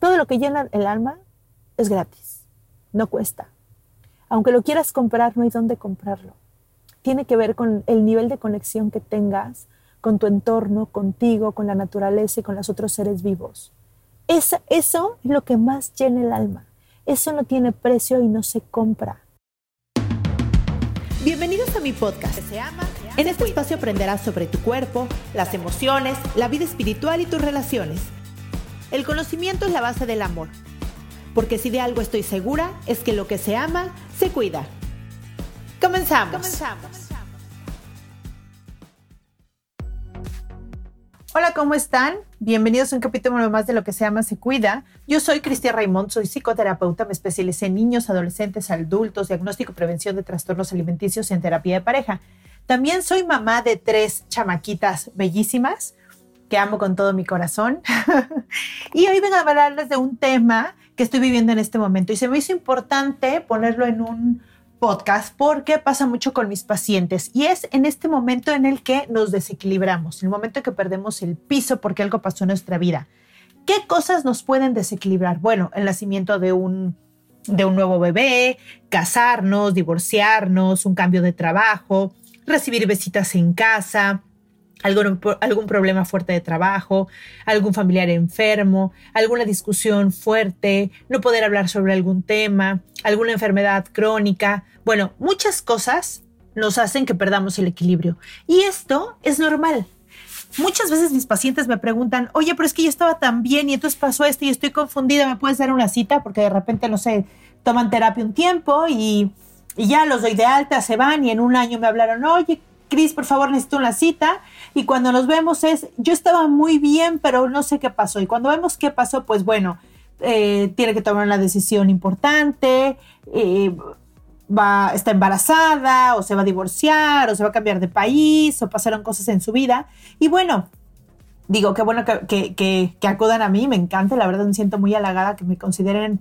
Todo lo que llena el alma es gratis, no cuesta. Aunque lo quieras comprar, no hay dónde comprarlo. Tiene que ver con el nivel de conexión que tengas con tu entorno, contigo, con la naturaleza y con los otros seres vivos. Esa, eso es lo que más llena el alma. Eso no tiene precio y no se compra. Bienvenidos a mi podcast. En este espacio aprenderás sobre tu cuerpo, las emociones, la vida espiritual y tus relaciones. El conocimiento es la base del amor. Porque si de algo estoy segura es que lo que se ama, se cuida. Comenzamos. Comenzamos. Hola, ¿cómo están? Bienvenidos a un capítulo más de Lo que se ama, se cuida. Yo soy Cristian Raimond, soy psicoterapeuta, me especialicé en niños, adolescentes, adultos, diagnóstico y prevención de trastornos alimenticios y en terapia de pareja. También soy mamá de tres chamaquitas bellísimas que amo con todo mi corazón. y hoy vengo a hablarles de un tema que estoy viviendo en este momento y se me hizo importante ponerlo en un podcast porque pasa mucho con mis pacientes y es en este momento en el que nos desequilibramos, el momento en que perdemos el piso porque algo pasó en nuestra vida. ¿Qué cosas nos pueden desequilibrar? Bueno, el nacimiento de un de un nuevo bebé, casarnos, divorciarnos, un cambio de trabajo, recibir visitas en casa, algún, algún problema fuerte de trabajo, algún familiar enfermo, alguna discusión fuerte, no poder hablar sobre algún tema, alguna enfermedad crónica. Bueno, muchas cosas nos hacen que perdamos el equilibrio. Y esto es normal. Muchas veces mis pacientes me preguntan, oye, pero es que yo estaba tan bien y entonces pasó esto y estoy confundida, ¿me puedes dar una cita? Porque de repente, no sé, toman terapia un tiempo y, y ya los doy de alta, se van y en un año me hablaron, oye, Cris, por favor, necesito una cita. Y cuando nos vemos es, yo estaba muy bien, pero no sé qué pasó. Y cuando vemos qué pasó, pues bueno, eh, tiene que tomar una decisión importante, eh, va, está embarazada, o se va a divorciar, o se va a cambiar de país, o pasaron cosas en su vida. Y bueno, digo, qué bueno que, que acudan a mí, me encanta, la verdad me siento muy halagada que me consideren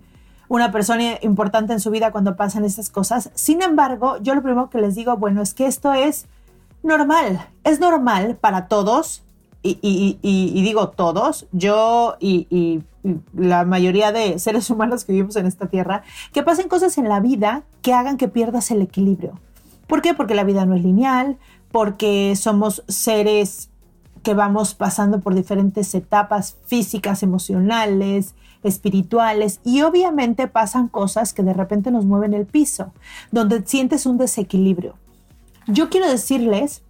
una persona importante en su vida cuando pasan esas cosas. Sin embargo, yo lo primero que les digo, bueno, es que esto es normal, es normal para todos, y, digo todos, yo y, la mayoría de seres humanos que vivimos en esta tierra, que pasen cosas en la vida que hagan que pierdas el equilibrio. ¿Por qué? Porque la vida no es lineal, porque somos seres que vamos pasando por diferentes etapas físicas, emocionales, espirituales y obviamente pasan cosas que de repente nos mueven el piso, donde sientes un desequilibrio. Yo quiero decirles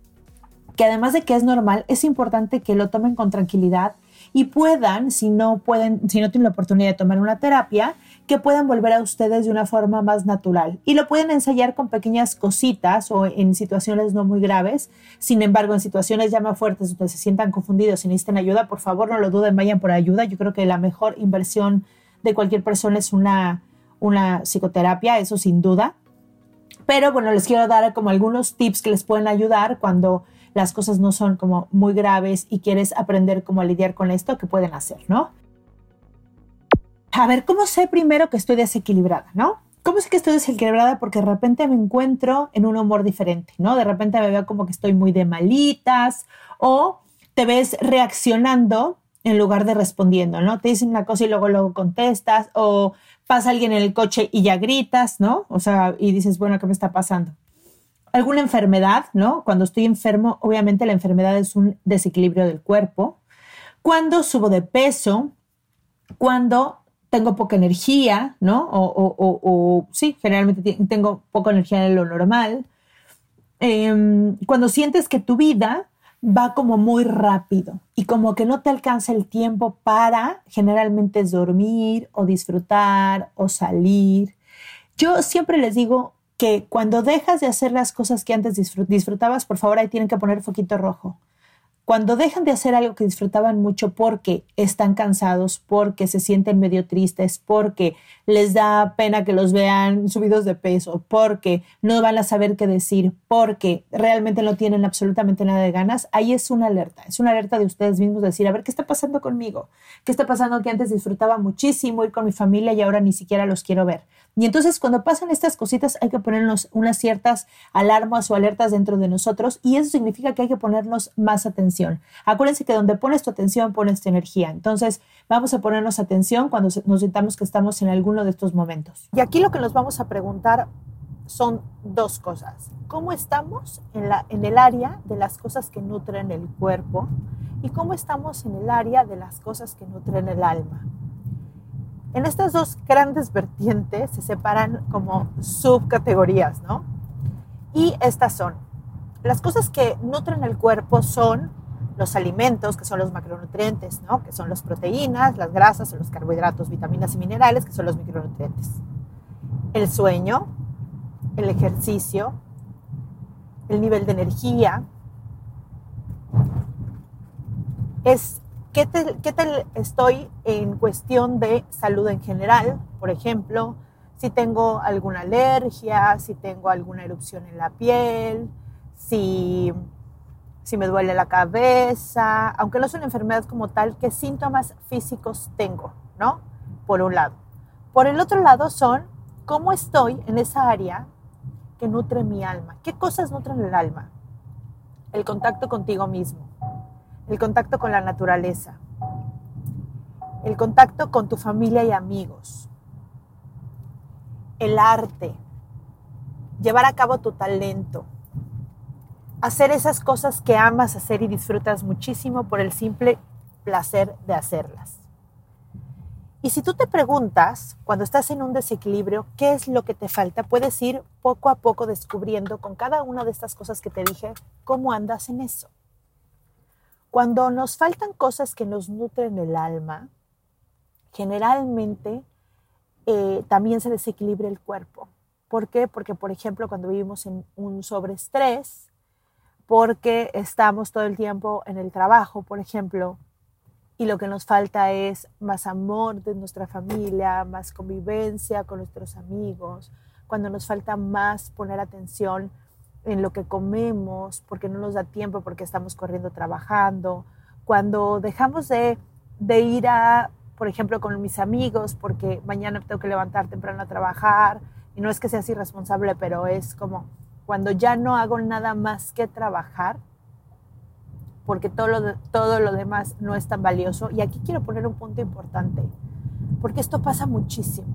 que además de que es normal, es importante que lo tomen con tranquilidad y puedan, si no pueden, si no tienen la oportunidad de tomar una terapia, que puedan volver a ustedes de una forma más natural. Y lo pueden ensayar con pequeñas cositas o en situaciones no muy graves. Sin embargo, en situaciones ya más fuertes donde se sientan confundidos y necesiten ayuda, por favor no lo duden, vayan por ayuda. Yo creo que la mejor inversión de cualquier persona es una, una psicoterapia, eso sin duda. Pero bueno, les quiero dar como algunos tips que les pueden ayudar cuando las cosas no son como muy graves y quieres aprender cómo lidiar con esto, que pueden hacer, ¿no? A ver, ¿cómo sé primero que estoy desequilibrada, no? ¿Cómo sé que estoy desequilibrada? Porque de repente me encuentro en un humor diferente, ¿no? De repente me veo como que estoy muy de malitas o te ves reaccionando en lugar de respondiendo, ¿no? Te dicen una cosa y luego luego contestas o pasa alguien en el coche y ya gritas, ¿no? O sea, y dices, bueno, ¿qué me está pasando? Alguna enfermedad, ¿no? Cuando estoy enfermo, obviamente la enfermedad es un desequilibrio del cuerpo. Cuando subo de peso, cuando tengo poca energía, ¿no? O, sí, generalmente tengo poca energía de lo normal. Em, cuando sientes que tu vida va como muy rápido y como que no te alcanza el tiempo para generalmente dormir o disfrutar o salir. Yo siempre les digo que cuando dejas de hacer las cosas que antes disfrutabas, por favor ahí tienen que poner foquito rojo. Cuando dejan de hacer algo que disfrutaban mucho porque están cansados, porque se sienten medio tristes, porque les da pena que los vean subidos de peso, porque no van a saber qué decir, porque realmente no tienen absolutamente nada de ganas, ahí es una alerta. Es una alerta de ustedes mismos decir, a ver, ¿qué está pasando conmigo? ¿Qué está pasando que antes disfrutaba muchísimo ir con mi familia y ahora ni siquiera los quiero ver? Y entonces cuando pasan estas cositas hay que ponernos unas ciertas alarmas o alertas dentro de nosotros y eso significa que hay que ponernos más atención. Acuérdense que donde pones tu atención pones tu energía. Entonces vamos a ponernos atención cuando nos sintamos que estamos en alguno de estos momentos. Y aquí lo que nos vamos a preguntar son dos cosas. ¿Cómo estamos en, la, en el área de las cosas que nutren el cuerpo? ¿Y cómo estamos en el área de las cosas que nutren el alma? En estas dos grandes vertientes se separan como subcategorías, ¿no? Y estas son, las cosas que nutren el cuerpo son los alimentos, que son los macronutrientes, ¿no? Que son las proteínas, las grasas, los carbohidratos, vitaminas y minerales, que son los micronutrientes. El sueño, el ejercicio, el nivel de energía, es ¿Qué tal, estoy en cuestión de salud en general? Por ejemplo, si tengo alguna alergia, si tengo alguna erupción en la piel, si, si me duele la cabeza, aunque no es una enfermedad como tal, ¿qué síntomas físicos tengo? ¿No? Por un lado. Por el otro lado son cómo estoy en esa área que nutre mi alma. ¿Qué cosas nutren el alma? El contacto contigo mismo el contacto con la naturaleza, el contacto con tu familia y amigos, el arte, llevar a cabo tu talento, hacer esas cosas que amas hacer y disfrutas muchísimo por el simple placer de hacerlas. Y si tú te preguntas, cuando estás en un desequilibrio, qué es lo que te falta, puedes ir poco a poco descubriendo con cada una de estas cosas que te dije, cómo andas en eso. Cuando nos faltan cosas que nos nutren el alma, generalmente eh, también se desequilibra el cuerpo. ¿Por qué? Porque, por ejemplo, cuando vivimos en un sobreestrés, porque estamos todo el tiempo en el trabajo, por ejemplo, y lo que nos falta es más amor de nuestra familia, más convivencia con nuestros amigos, cuando nos falta más poner atención en lo que comemos, porque no nos da tiempo, porque estamos corriendo trabajando, cuando dejamos de, de ir a, por ejemplo, con mis amigos, porque mañana tengo que levantar temprano a trabajar, y no es que seas irresponsable, pero es como cuando ya no hago nada más que trabajar, porque todo todo lo demás no es tan valioso. Y aquí quiero poner un punto importante, porque esto pasa muchísimo.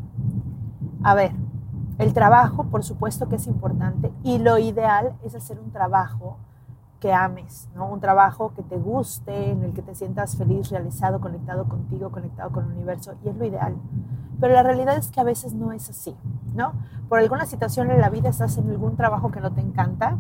A ver, el trabajo, por supuesto que es importante y lo ideal es hacer un trabajo que ames, ¿no? Un trabajo que te guste, en el que te sientas feliz, realizado, conectado contigo, conectado con el universo y es lo ideal. Pero la realidad es que a veces no es así, ¿no? Por alguna situación en la vida estás en algún trabajo que no te encanta,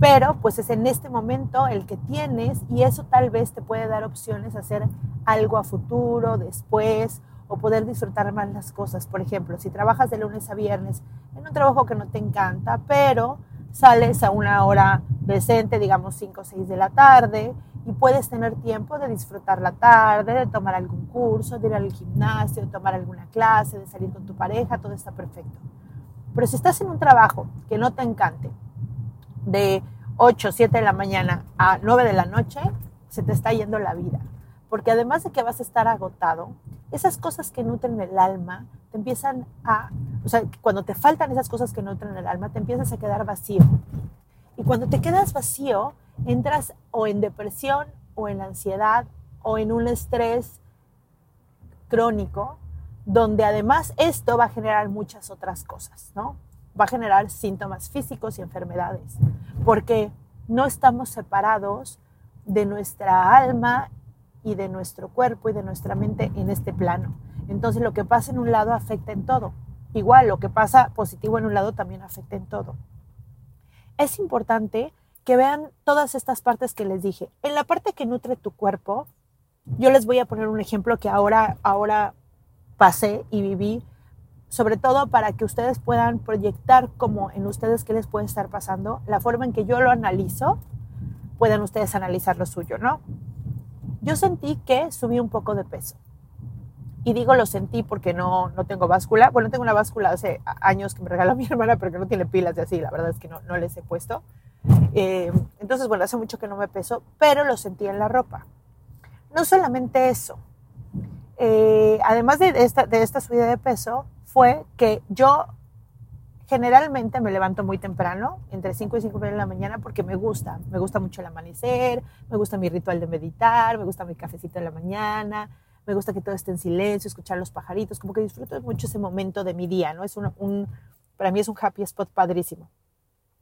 pero pues es en este momento el que tienes y eso tal vez te puede dar opciones a hacer algo a futuro, después o poder disfrutar más las cosas. Por ejemplo, si trabajas de lunes a viernes en un trabajo que no te encanta, pero sales a una hora decente, digamos 5 o 6 de la tarde, y puedes tener tiempo de disfrutar la tarde, de tomar algún curso, de ir al gimnasio, de tomar alguna clase, de salir con tu pareja, todo está perfecto. Pero si estás en un trabajo que no te encante, de 8, 7 de la mañana a 9 de la noche, se te está yendo la vida. Porque además de que vas a estar agotado, esas cosas que nutren el alma te empiezan a, o sea, cuando te faltan esas cosas que nutren el alma, te empiezas a quedar vacío. Y cuando te quedas vacío, entras o en depresión o en ansiedad o en un estrés crónico, donde además esto va a generar muchas otras cosas, ¿no? Va a generar síntomas físicos y enfermedades, porque no estamos separados de nuestra alma y de nuestro cuerpo y de nuestra mente en este plano. Entonces lo que pasa en un lado afecta en todo. Igual lo que pasa positivo en un lado también afecta en todo. Es importante que vean todas estas partes que les dije. En la parte que nutre tu cuerpo, yo les voy a poner un ejemplo que ahora, ahora pasé y viví, sobre todo para que ustedes puedan proyectar como en ustedes qué les puede estar pasando, la forma en que yo lo analizo, pueden ustedes analizar lo suyo, ¿no? Yo sentí que subí un poco de peso. Y digo lo sentí porque no, no tengo báscula. Bueno, tengo una báscula hace años que me regaló mi hermana, pero que no tiene pilas de así. La verdad es que no, no les he puesto. Eh, entonces, bueno, hace mucho que no me peso, pero lo sentí en la ropa. No solamente eso. Eh, además de esta, de esta subida de peso, fue que yo generalmente me levanto muy temprano, entre 5 y 5 de la mañana, porque me gusta. Me gusta mucho el amanecer, me gusta mi ritual de meditar, me gusta mi cafecito en la mañana, me gusta que todo esté en silencio, escuchar los pajaritos, como que disfruto mucho ese momento de mi día, ¿no? Es un, para mí es un happy spot padrísimo.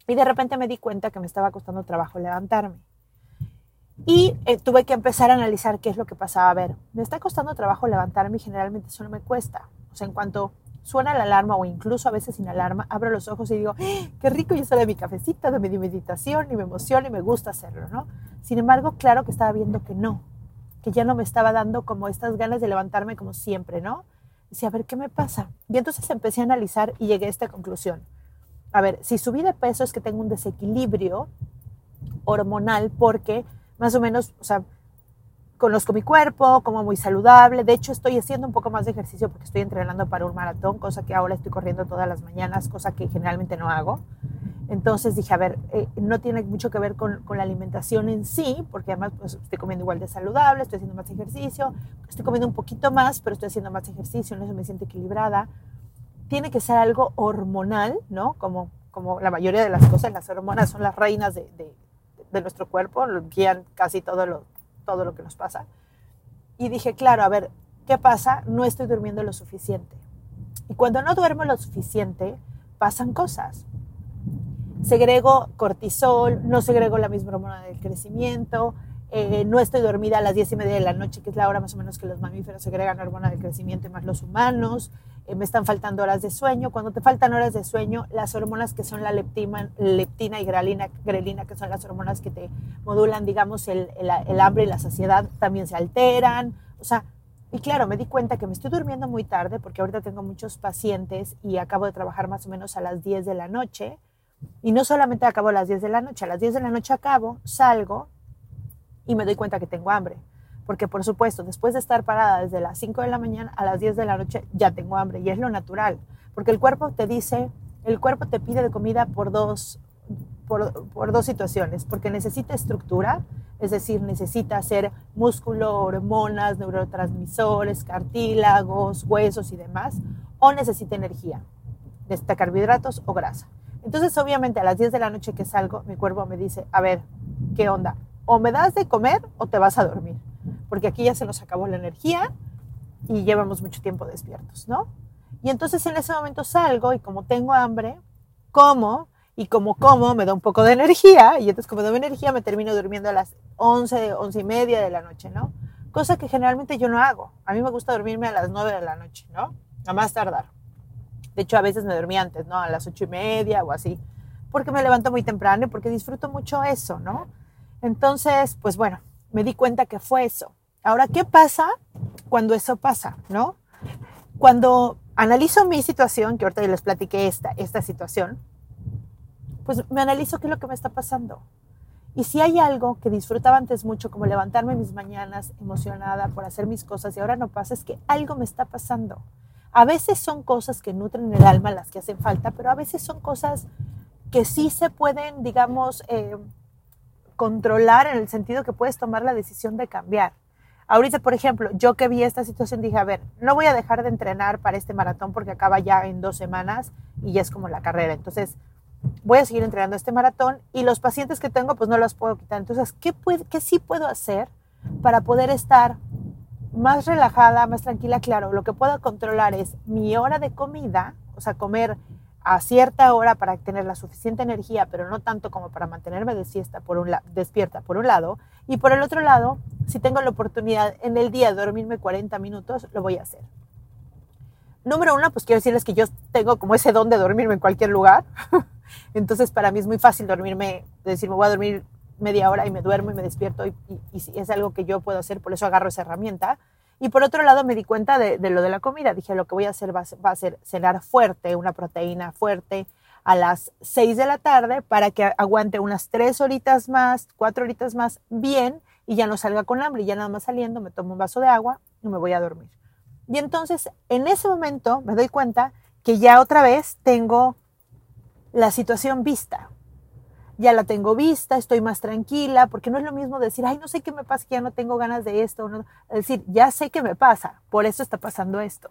Y de repente me di cuenta que me estaba costando trabajo levantarme. Y eh, tuve que empezar a analizar qué es lo que pasaba. A ver, me está costando trabajo levantarme y generalmente eso no me cuesta. O sea, en cuanto suena la alarma o incluso a veces sin alarma, abro los ojos y digo, ¡Ah, qué rico, ya sale mi cafecita, de mi meditación y me emociona y me gusta hacerlo, ¿no? Sin embargo, claro que estaba viendo que no, que ya no me estaba dando como estas ganas de levantarme como siempre, ¿no? Dice, a ver, ¿qué me pasa? Y entonces empecé a analizar y llegué a esta conclusión. A ver, si subí de peso es que tengo un desequilibrio hormonal porque más o menos, o sea, conozco mi cuerpo, como muy saludable. De hecho, estoy haciendo un poco más de ejercicio porque estoy entrenando para un maratón, cosa que ahora estoy corriendo todas las mañanas, cosa que generalmente no hago. Entonces dije, a ver, eh, no tiene mucho que ver con, con, la alimentación en sí, porque además pues, estoy comiendo igual de saludable, estoy haciendo más ejercicio, estoy comiendo un poquito más, pero estoy haciendo más ejercicio, en eso me siento equilibrada. Tiene que ser algo hormonal, ¿no? Como, como la mayoría de las cosas, las hormonas son las reinas de, de, nuestro cuerpo, guían casi todo lo, todo lo que nos pasa. Y dije, claro, a ver, ¿qué pasa? No estoy durmiendo lo suficiente. Y cuando no duermo lo suficiente, pasan cosas. Segrego cortisol, no segrego la misma hormona del crecimiento, eh, no estoy dormida a las 10 y media de la noche, que es la hora más o menos que los mamíferos segregan hormona del crecimiento y más los humanos. Eh, me están faltando horas de sueño. Cuando te faltan horas de sueño, las hormonas que son la leptina, y grelina, grelina, que son las hormonas que te modulan, digamos, el, el, el, hambre y la saciedad, también se alteran. O sea, y claro, me di cuenta que me estoy durmiendo muy tarde porque ahorita tengo muchos pacientes y acabo de trabajar más o menos a las 10 de la noche. Y no solamente acabo a las 10 de la noche, a las 10 de la noche acabo, salgo y me doy cuenta que tengo hambre porque por supuesto, después de estar parada desde las 5 de la mañana a las 10 de la noche, ya tengo hambre y es lo natural, porque el cuerpo te dice, el cuerpo te pide de comida por dos, por, dos situaciones, porque necesita estructura, es decir, necesita hacer músculo, hormonas, neurotransmisores, cartílagos, huesos y demás, o necesita energía, necesita carbohidratos o grasa. Entonces, obviamente, a las 10 de la noche que salgo, mi cuerpo me dice, a ver, ¿qué onda? O me das de comer o te vas a dormir porque aquí ya se nos acabó la energía y llevamos mucho tiempo despiertos, ¿no? Y entonces en ese momento salgo y como tengo hambre, como y como como me da un poco de energía y entonces como me da energía me termino durmiendo a las 11, 11 y media de la noche, ¿no? Cosa que generalmente yo no hago. A mí me gusta dormirme a las 9 de la noche, ¿no? A más tardar. De hecho, a veces me dormí antes, ¿no? A las 8 y media o así. Porque me levanto muy temprano y porque disfruto mucho eso, ¿no? Entonces, pues bueno, me di cuenta que fue eso. Ahora, ¿qué pasa cuando eso pasa? ¿No? Cuando analizo mi situación, que ahorita les platiqué esta, esta situación, pues me analizo qué es lo que me está pasando. Y si hay algo que disfrutaba antes mucho, como levantarme mis mañanas emocionada por hacer mis cosas y ahora no pasa, es que algo me está pasando. A veces son cosas que nutren el alma las que hacen falta, pero a veces son cosas que sí se pueden, digamos, eh, controlar en el sentido que puedes tomar la decisión de cambiar. Ahorita, por ejemplo, yo que vi esta situación dije, a ver, no voy a dejar de entrenar para este maratón porque acaba ya en dos semanas y ya es como la carrera. Entonces, voy a seguir entrenando este maratón y los pacientes que tengo, pues no los puedo quitar. Entonces, ¿qué, puede, qué sí puedo hacer para poder estar más relajada, más tranquila? Claro, lo que puedo controlar es mi hora de comida, o sea, comer a cierta hora para tener la suficiente energía, pero no tanto como para mantenerme de siesta por un despierta por un lado, y por el otro lado, si tengo la oportunidad en el día de dormirme 40 minutos, lo voy a hacer. número uno, pues quiero decirles que yo tengo como ese don de dormirme en cualquier lugar. Entonces, para mí es muy fácil dormirme, decir, me voy a dormir media hora y me duermo y me despierto y, es algo que yo puedo hacer, por eso agarro esa herramienta. Y por otro lado me di cuenta de, lo de la comida. Dije, lo que voy a hacer va, a ser cenar fuerte, una proteína fuerte a las 6 de la tarde para que aguante unas 3 horitas más, 4 horitas más bien y ya no salga con hambre. Ya nada más saliendo me tomo un vaso de agua y me voy a dormir. Y entonces en ese momento me doy cuenta que ya otra vez tengo la situación vista ya la tengo vista, estoy más tranquila, porque no es lo mismo decir, ay, no sé qué me pasa, que ya no tengo ganas de esto. No. Es decir, ya sé qué me pasa, por eso está pasando esto.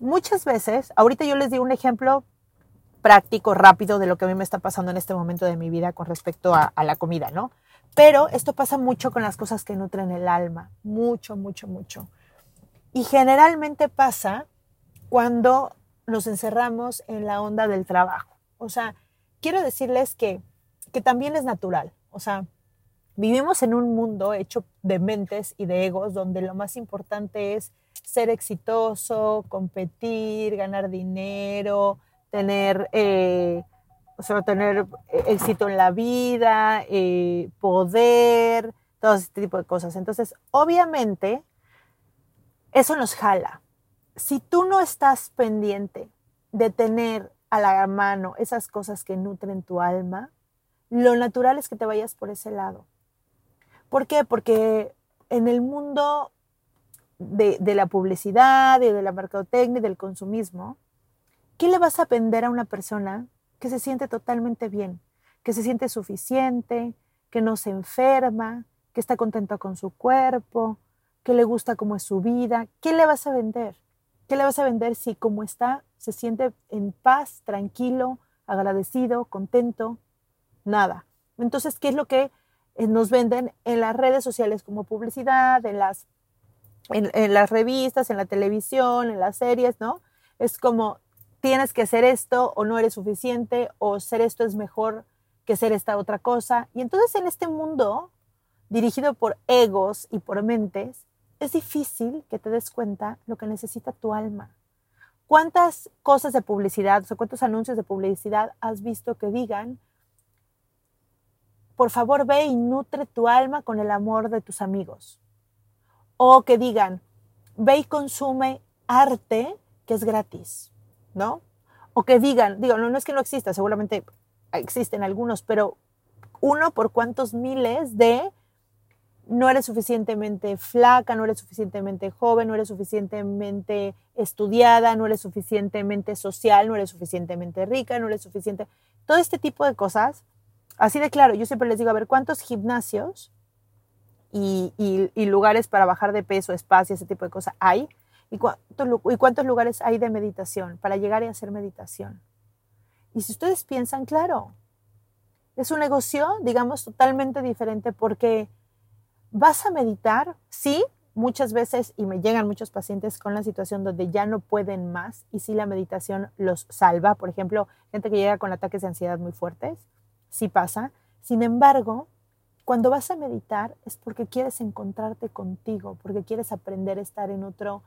Muchas veces, ahorita yo les di un ejemplo práctico, rápido de lo que a mí me está pasando en este momento de mi vida con respecto a, a la comida, ¿no? Pero esto pasa mucho con las cosas que nutren el alma. Mucho, mucho, mucho. Y generalmente pasa cuando nos encerramos en la onda del trabajo. O sea, quiero decirles que, que también es natural. O sea, vivimos en un mundo hecho de mentes y de egos donde lo más importante es ser exitoso, competir, ganar dinero, tener, eh, o sea, tener éxito en la vida, eh, poder, todo este tipo de cosas. Entonces, obviamente, eso nos jala si tú no estás pendiente de tener a la mano esas cosas que nutren tu alma, lo natural es que te vayas por ese lado. ¿Por qué? Porque en el mundo de, la publicidad y de la mercadotecnia del consumismo, ¿qué le vas a vender a una persona que se siente totalmente bien, que se siente suficiente, que no se enferma, que está contento con su cuerpo, que le gusta cómo es su vida? ¿Qué le vas a vender? ¿Qué le vas a vender si como está se siente en paz, tranquilo, agradecido, contento? Nada. Entonces, ¿qué es lo que eh, nos venden en las redes sociales como publicidad, en las, en, las revistas, en la televisión, en las series, ¿no? Es como tienes que hacer esto o no eres suficiente o ser esto es mejor que ser esta otra cosa. Y entonces en este mundo dirigido por egos y por mentes, es difícil que te des cuenta lo que necesita tu alma. ¿Cuántas cosas de publicidad, o cuántos anuncios de publicidad has visto que digan, por favor ve y nutre tu alma con el amor de tus amigos? O que digan, ve y consume arte que es gratis, ¿no? O que digan, digo, no, no es que no exista, seguramente existen algunos, pero uno por cuántos miles de no eres suficientemente flaca, no eres suficientemente joven, no eres suficientemente estudiada, no eres suficientemente social, no eres suficientemente rica, no eres suficiente. Todo este tipo de cosas, así de claro, yo siempre les digo, a ver, ¿cuántos gimnasios y, lugares para bajar de peso, espacio, ese tipo de cosas hay? ¿Y cuántos, ¿Y cuántos lugares hay de meditación para llegar y hacer meditación? Y si ustedes piensan, claro, es un negocio, digamos, totalmente diferente porque ¿Vas a meditar? Sí, muchas veces, y me llegan muchos pacientes con la situación donde ya no pueden más y sí la meditación los salva. Por ejemplo, gente que llega con ataques de ansiedad muy fuertes, sí pasa. Sin embargo, cuando vas a meditar es porque quieres encontrarte contigo, porque quieres aprender a estar en otro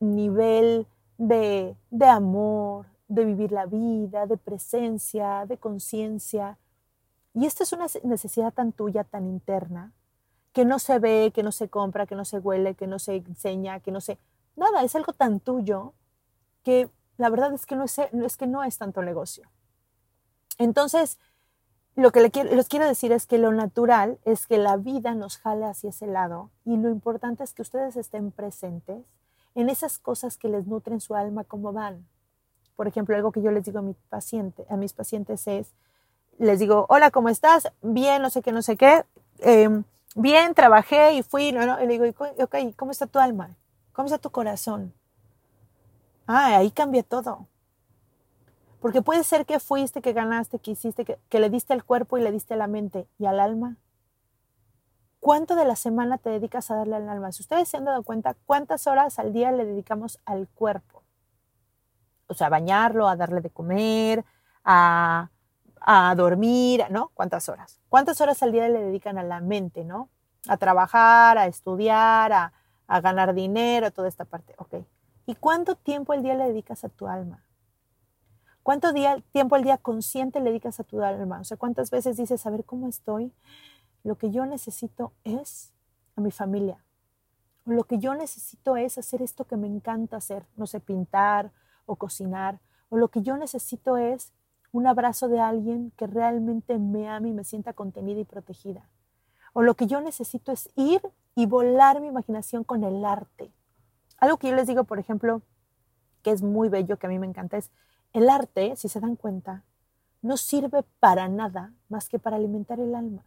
nivel de, de amor, de vivir la vida, de presencia, de conciencia. Y esta es una necesidad tan tuya, tan interna, que no se ve, que no se compra, que no se huele, que no se enseña, que no se... Nada, es algo tan tuyo que la verdad es que no es, es, que no es tanto negocio. Entonces, lo que les quiero decir es que lo natural es que la vida nos jale hacia ese lado y lo importante es que ustedes estén presentes en esas cosas que les nutren su alma como van. Por ejemplo, algo que yo les digo a, mis pacientes es, les digo, hola, ¿cómo estás? Bien, no sé qué, no sé qué. Em, bien, trabajé y fui, no, no. Y le digo, ok, ¿cómo está tu alma? ¿Cómo está tu corazón? Ah, ahí cambia todo. Porque puede ser que fuiste, que ganaste, que hiciste, que, le diste al cuerpo y le diste a la mente y al alma. ¿Cuánto de la semana te dedicas a darle al alma? Si ustedes se han dado cuenta, ¿cuántas horas al día le dedicamos al cuerpo? O sea, a bañarlo, a darle de comer, a, a dormir, ¿no? ¿Cuántas horas? ¿Cuántas horas al día le dedican a la mente, ¿no? A trabajar, a estudiar, a, a ganar dinero, toda esta parte. Ok. ¿Y cuánto tiempo al día le dedicas a tu alma? ¿Cuánto día, tiempo al día consciente le dedicas a tu alma? O sea, ¿cuántas veces dices, a ver cómo estoy? Lo que yo necesito es a mi familia. O lo que yo necesito es hacer esto que me encanta hacer, no sé, pintar o cocinar. O lo que yo necesito es un abrazo de alguien que realmente me ame y me sienta contenida y protegida. O lo que yo necesito es ir y volar mi imaginación con el arte. Algo que yo les digo, por ejemplo, que es muy bello, que a mí me encanta, es el arte, si se dan cuenta, no sirve para nada más que para alimentar el alma.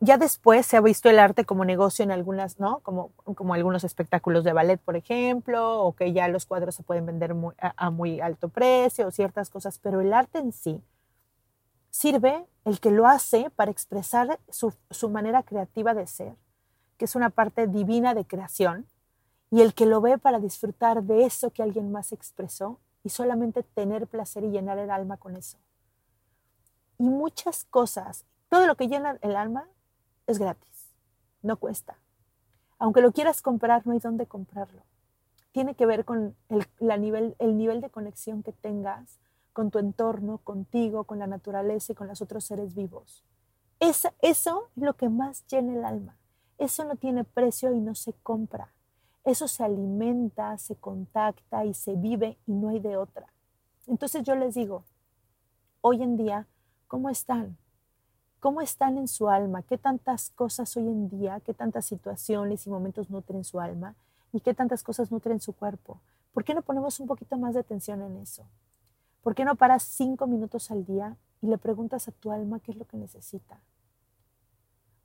Ya después se ha visto el arte como negocio en algunas, ¿no? Como, como algunos espectáculos de ballet, por ejemplo, o que ya los cuadros se pueden vender a, muy alto precio, o ciertas cosas, pero el arte en sí sirve el que lo hace para expresar su, su manera creativa de ser, que es una parte divina de creación, y el que lo ve para disfrutar de eso que alguien más expresó y solamente tener placer y llenar el alma con eso. Y muchas cosas, todo lo que llena el alma es gratis, no cuesta. Aunque lo quieras comprar, no hay dónde comprarlo. Tiene que ver con el, nivel, el nivel de conexión que tengas con tu entorno, contigo, con la naturaleza y con los otros seres vivos. eso es lo que más llena el alma. Eso no tiene precio y no se compra. Eso se alimenta, se contacta y se vive y no hay de otra. Entonces yo les digo, hoy en día, ¿cómo están? ¿Cómo están en su alma? ¿Qué tantas cosas hoy en día, qué tantas situaciones y momentos nutren su alma? ¿Y qué tantas cosas nutren su cuerpo? ¿Por qué no ponemos un poquito más de atención en eso? ¿Por qué no paras cinco minutos al día y le preguntas a tu alma qué es lo que necesita?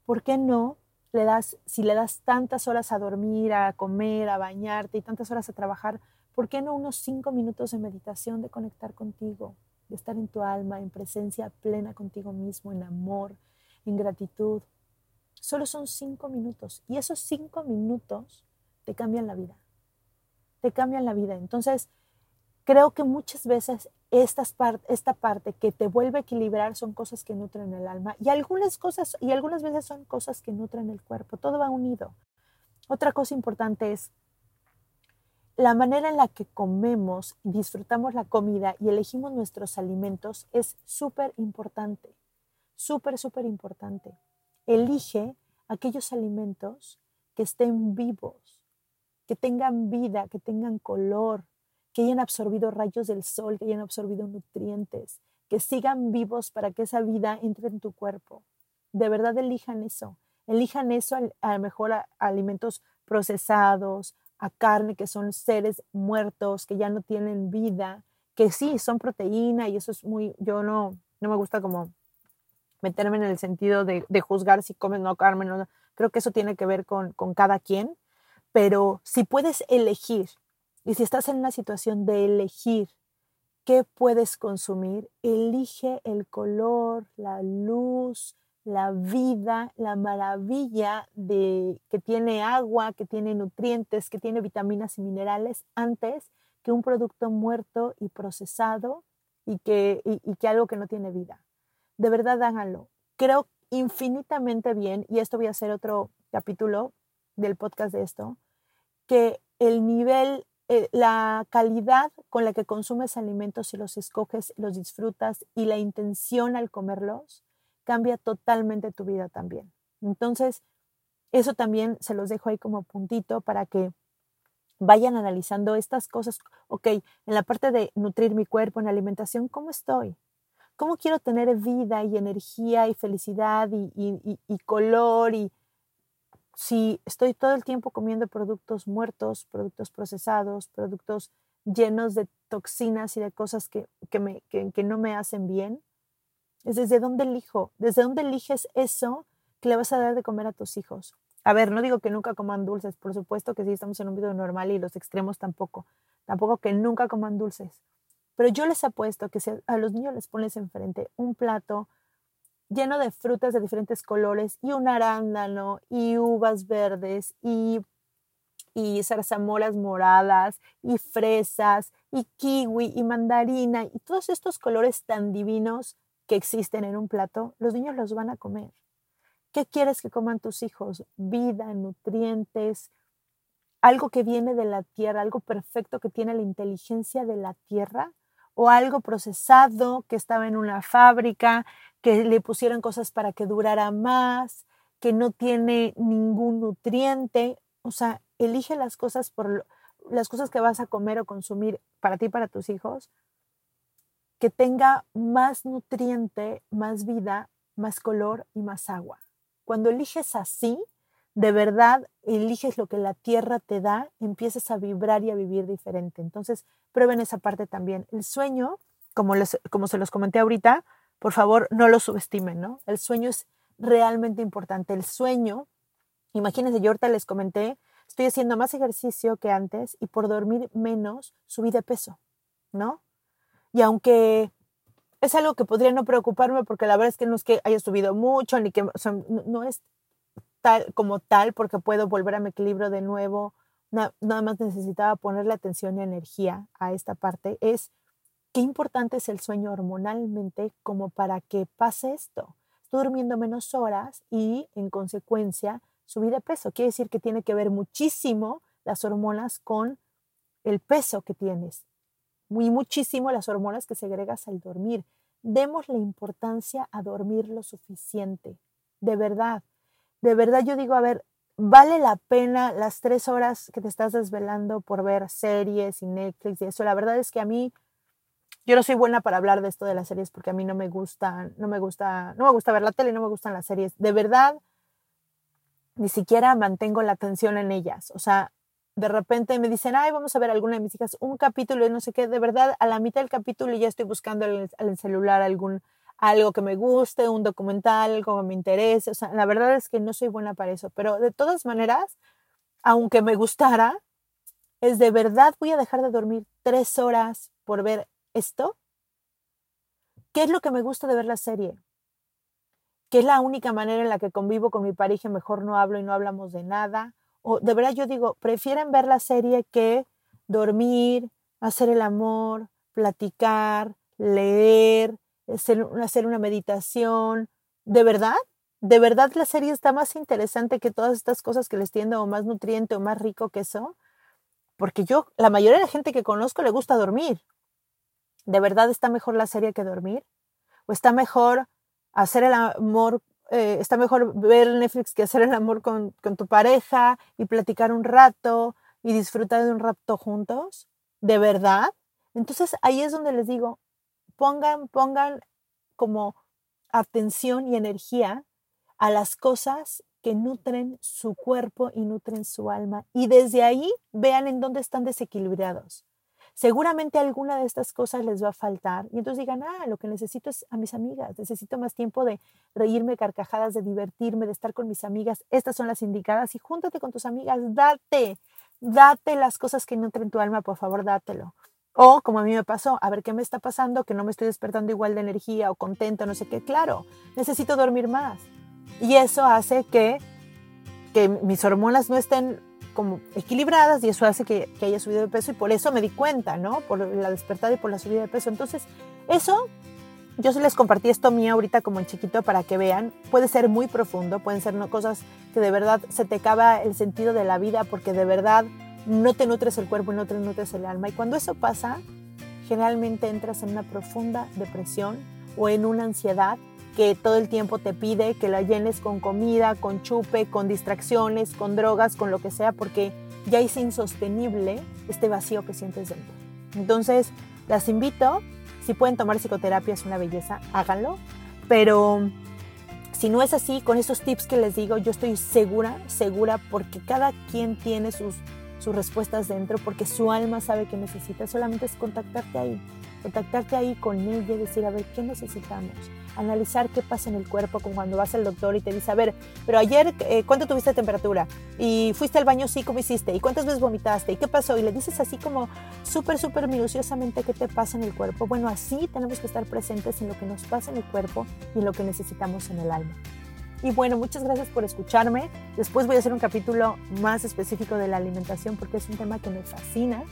¿Por qué no le das, si le das tantas horas a dormir, a comer, a bañarte y tantas horas a trabajar, ¿por qué no unos cinco minutos de meditación, de conectar contigo, de estar en tu alma, en presencia plena contigo mismo, en amor, en gratitud? Solo son cinco minutos y esos cinco minutos te cambian la vida. Te cambian la vida. Entonces, creo que muchas veces estas esta parte que te vuelve a equilibrar son cosas que nutren el alma y algunas cosas y algunas veces son cosas que nutren el cuerpo. Todo va unido. Otra cosa importante es la manera en la que comemos, disfrutamos la comida y elegimos nuestros alimentos es súper importante. Súper, súper importante. Elige aquellos alimentos que estén vivos, que tengan vida, que tengan color, que hayan absorbido rayos del sol, que hayan absorbido nutrientes, que sigan vivos para que esa vida entre en tu cuerpo. De verdad elijan eso. Elijan eso a, lo mejor a, alimentos procesados, a carne que son seres muertos, que ya no tienen vida, que sí, son proteína y eso es muy, yo no, no me gusta como meterme en el sentido de, juzgar si comes no carne, no, creo que eso tiene que ver con, con cada quien, pero si puedes elegir y si estás en una situación de elegir qué puedes consumir, elige el color, la luz, la vida, la maravilla de que tiene agua, que tiene nutrientes, que tiene vitaminas y minerales antes que un producto muerto y procesado y que, y que algo que no tiene vida. De verdad háganlo. Creo infinitamente bien, y esto voy a hacer otro capítulo del podcast de esto, que el nivel eh, la calidad con la que consumes alimentos y los escoges, los disfrutas y la intención al comerlos cambia totalmente tu vida también. Entonces, eso también se los dejo ahí como puntito para que vayan analizando estas cosas. Ok, en la parte de nutrir mi cuerpo, en alimentación, ¿cómo estoy? ¿Cómo quiero tener vida y energía y felicidad y, y color? Y si estoy todo el tiempo comiendo productos muertos, productos procesados, productos llenos de toxinas y de cosas que, que, me, que, que no me hacen bien, es desde dónde elijo, desde dónde eliges eso que le vas a dar de comer a tus hijos. A ver, no digo que nunca coman dulces, por supuesto que sí estamos en un video normal y los extremos tampoco, tampoco que nunca coman dulces. Pero yo les apuesto que si a los niños les pones enfrente un plato lleno de frutas de diferentes colores y un arándano y uvas verdes y, y zarzamoras moradas y fresas y kiwi y mandarina y todos estos colores tan divinos que existen en un plato, los niños los van a comer. ¿Qué quieres que coman tus hijos? Vida, nutrientes, algo que viene de la tierra, algo perfecto que tiene la inteligencia de la tierra, o algo procesado que estaba en una fábrica, que le pusieron cosas para que durara más, que no tiene ningún nutriente. O sea, elige las cosas por las cosas que vas a comer o consumir para ti y para tus hijos, que tenga más nutriente, más vida, más color y más agua. Cuando eliges así, de verdad eliges lo que la tierra te da, empiezas a vibrar y a vivir diferente. Entonces, prueben esa parte también. El sueño, como, les, como se los comenté ahorita, por favor, no lo subestimen, ¿no? El sueño es realmente importante. El sueño, imagínense, yo ahorita les comenté, estoy haciendo más ejercicio que antes y por dormir menos subí de peso, ¿no? Y aunque es algo que podría no preocuparme porque la verdad es que no es que haya subido mucho, ni que no, es tal como tal porque puedo volver a mi equilibrio de nuevo. nada más necesitaba ponerle atención y energía a esta parte. Es qué importante es el sueño hormonalmente como para que pase esto. Estoy durmiendo menos horas y en consecuencia subí de peso. Quiere decir que tiene que ver muchísimo las hormonas con el peso que tienes muy muchísimo las hormonas que segregas al dormir. Demos la importancia a dormir lo suficiente, de verdad. De verdad yo digo, a ver, vale la pena las tres horas que te estás desvelando por ver series y Netflix y eso. La verdad es que a mí, yo no soy buena para hablar de esto de las series porque a mí no me gusta, no me gusta, no me gusta ver la tele, no me gustan las series. De verdad, ni siquiera mantengo la atención en ellas. O sea, de repente me dicen, ay, vamos a ver alguna de mis hijas, un capítulo y no sé qué, de verdad, a la mitad del capítulo ya estoy buscando en el, celular algún, algo que me guste, un documental, algo que me interese. O sea, la verdad es que no soy buena para eso, pero de todas maneras, aunque me gustara, es de verdad voy a dejar de dormir tres horas por ver esto. ¿Qué es lo que me gusta de ver la serie? ¿Qué es la única manera en la que convivo con mi pareja, mejor no hablo y no hablamos de nada o de verdad yo digo, prefieren ver la serie que dormir, hacer el amor, platicar, leer, hacer, una meditación. ¿De verdad? ¿De verdad la serie está más interesante que todas estas cosas que les tiendo o más nutriente o más rico que eso? Porque yo, la mayoría de la gente que conozco le gusta dormir. ¿De verdad está mejor la serie que dormir? ¿O está mejor hacer el amor eh, está mejor ver Netflix que hacer el amor con, con, tu pareja y platicar un rato y disfrutar de un rato juntos, de verdad. Entonces ahí es donde les digo, pongan, pongan como atención y energía a las cosas que nutren su cuerpo y nutren su alma. Y desde ahí vean en dónde están desequilibrados seguramente alguna de estas cosas les va a faltar. Y entonces digan, ah, lo que necesito es a mis amigas, necesito más tiempo de reírme, carcajadas, de divertirme, de estar con mis amigas. Estas son las indicadas y júntate con tus amigas, date, date las cosas que nutren tu alma, por favor, dátelo. O como a mí me pasó, a ver qué me está pasando, que no me estoy despertando igual de energía o contento, no sé qué. Claro, necesito dormir más. Y eso hace que, que mis hormonas no estén como equilibradas y eso hace que, que, haya subido de peso y por eso me di cuenta, ¿no? Por la despertada y por la subida de peso. Entonces, eso, yo se les compartí esto mío ahorita como en chiquito para que vean, puede ser muy profundo, pueden ser ¿no? cosas que de verdad se te acaba el sentido de la vida porque de verdad no te nutres el cuerpo no te nutres el alma. Y cuando eso pasa, generalmente entras en una profunda depresión o en una ansiedad que todo el tiempo te pide que la llenes con comida, con chupe, con distracciones, con drogas, con lo que sea, porque ya es insostenible este vacío que sientes dentro. Entonces, las invito, si pueden tomar psicoterapia es una belleza, háganlo, pero si no es así, con esos tips que les digo, yo estoy segura, segura, porque cada quien tiene sus, sus respuestas dentro, porque su alma sabe que necesita, solamente es contactarte ahí, contactarte ahí con ella y decir, a ver, ¿qué necesitamos? Analizar qué pasa en el cuerpo, como cuando vas al doctor y te dice, a ver, pero ayer, eh, ¿cuánto tuviste temperatura? Y fuiste al baño, sí, ¿cómo hiciste? ¿Y cuántas veces vomitaste? ¿Y qué pasó? Y le dices así como súper, súper minuciosamente qué te pasa en el cuerpo. Bueno, así tenemos que estar presentes en lo que nos pasa en el cuerpo y en lo que necesitamos en el alma. Y bueno, muchas gracias por escucharme. Después voy a hacer un capítulo más específico de la alimentación porque es un tema que me fascina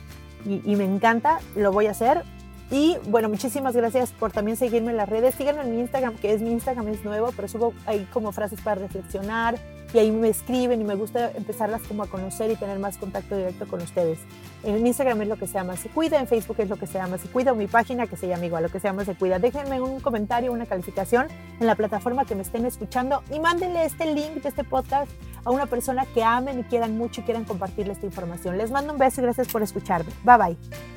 y, y me encanta. Lo voy a hacer. Y bueno, muchísimas gracias por también seguirme en las redes. Síganme en mi Instagram, que es mi Instagram es nuevo, pero subo ahí como frases para reflexionar y ahí me escriben y me gusta empezarlas como a conocer y tener más contacto directo con ustedes. En Instagram es lo que se llama Se Cuida, en Facebook es lo que se llama Se Cuida o mi página que se llama igual, lo que se llama Se Cuida. Déjenme un comentario, una calificación en la plataforma que me estén escuchando y mándenle este link de este podcast a una persona que amen y quieran mucho y quieran compartirle esta información. Les mando un beso y gracias por escucharme. Bye bye.